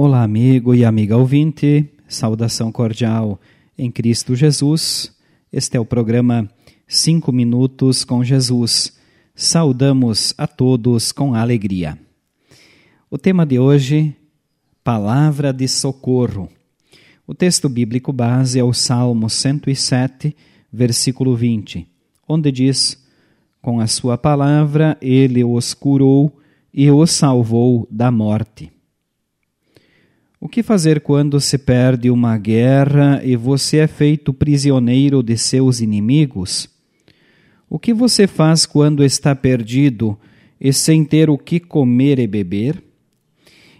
Olá, amigo e amiga ouvinte, saudação cordial em Cristo Jesus. Este é o programa Cinco Minutos com Jesus. Saudamos a todos com alegria. O tema de hoje, Palavra de Socorro. O texto bíblico base é o Salmo 107, versículo 20, onde diz: Com a sua palavra ele os curou e os salvou da morte. O que fazer quando se perde uma guerra e você é feito prisioneiro de seus inimigos? O que você faz quando está perdido e sem ter o que comer e beber?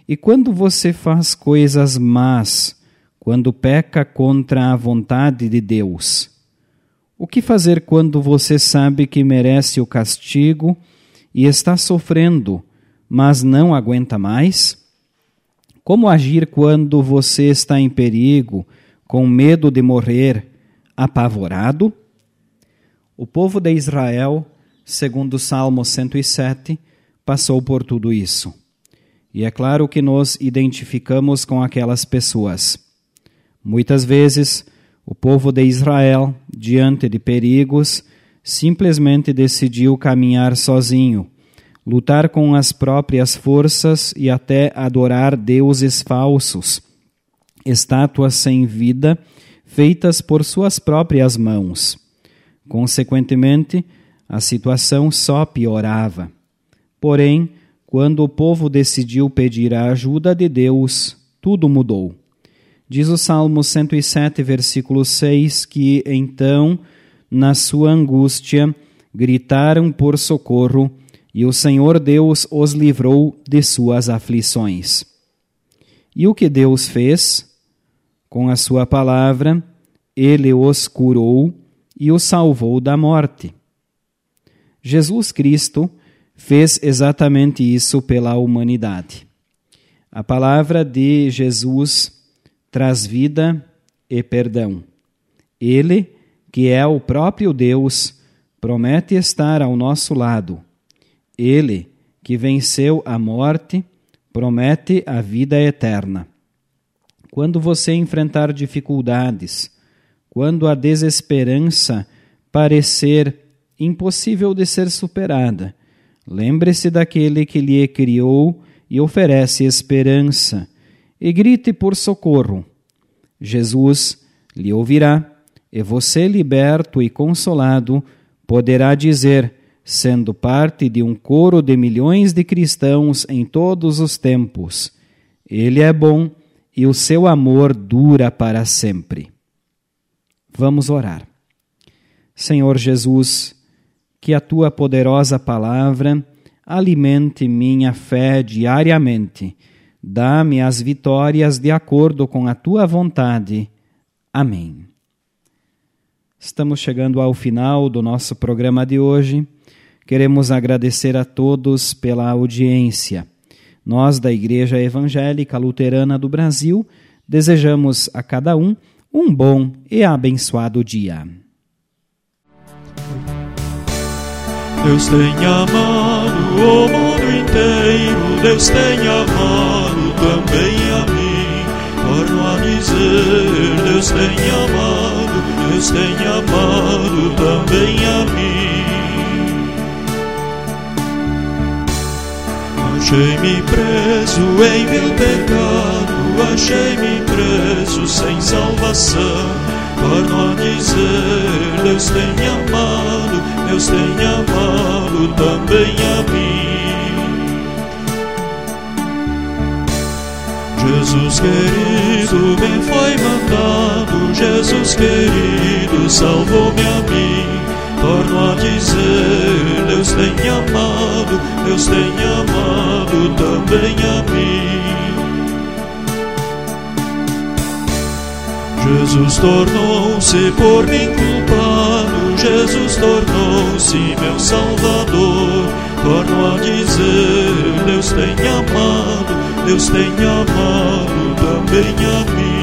E quando você faz coisas más, quando peca contra a vontade de Deus? O que fazer quando você sabe que merece o castigo e está sofrendo, mas não aguenta mais? Como agir quando você está em perigo, com medo de morrer, apavorado? O povo de Israel, segundo o Salmo 107, passou por tudo isso. E é claro que nos identificamos com aquelas pessoas. Muitas vezes, o povo de Israel, diante de perigos, simplesmente decidiu caminhar sozinho lutar com as próprias forças e até adorar deuses falsos, estátuas sem vida, feitas por suas próprias mãos. Consequentemente, a situação só piorava. Porém, quando o povo decidiu pedir a ajuda de Deus, tudo mudou. Diz o Salmo 107, versículo 6, que então, na sua angústia, gritaram por socorro e o Senhor Deus os livrou de suas aflições. E o que Deus fez? Com a sua palavra, ele os curou e os salvou da morte. Jesus Cristo fez exatamente isso pela humanidade. A palavra de Jesus traz vida e perdão. Ele, que é o próprio Deus, promete estar ao nosso lado ele, que venceu a morte, promete a vida eterna. Quando você enfrentar dificuldades, quando a desesperança parecer impossível de ser superada, lembre-se daquele que lhe criou e oferece esperança, e grite por socorro. Jesus lhe ouvirá, e você, liberto e consolado, poderá dizer: sendo parte de um coro de milhões de cristãos em todos os tempos. Ele é bom e o seu amor dura para sempre. Vamos orar. Senhor Jesus, que a tua poderosa palavra alimente minha fé diariamente. Dá-me as vitórias de acordo com a tua vontade. Amém. Estamos chegando ao final do nosso programa de hoje. Queremos agradecer a todos pela audiência. Nós, da Igreja Evangélica Luterana do Brasil, desejamos a cada um um bom e abençoado dia. Deus tem amado o mundo inteiro, Deus tem amado também a mim. Torno a dizer, Deus tem amado, Deus tem amado também a mim. Achei-me preso em vil pecado, achei-me preso sem salvação. Torno a dizer: Deus tem amado, Deus tem amado também a mim. Jesus querido me foi mandado, Jesus querido salvou-me a mim. Torno a dizer: Deus tem amado, Deus tem amado também a mim. Jesus tornou-se por mim culpado, Jesus tornou-se meu Salvador. Torno a dizer: Deus tem amado, Deus tem amado também a mim.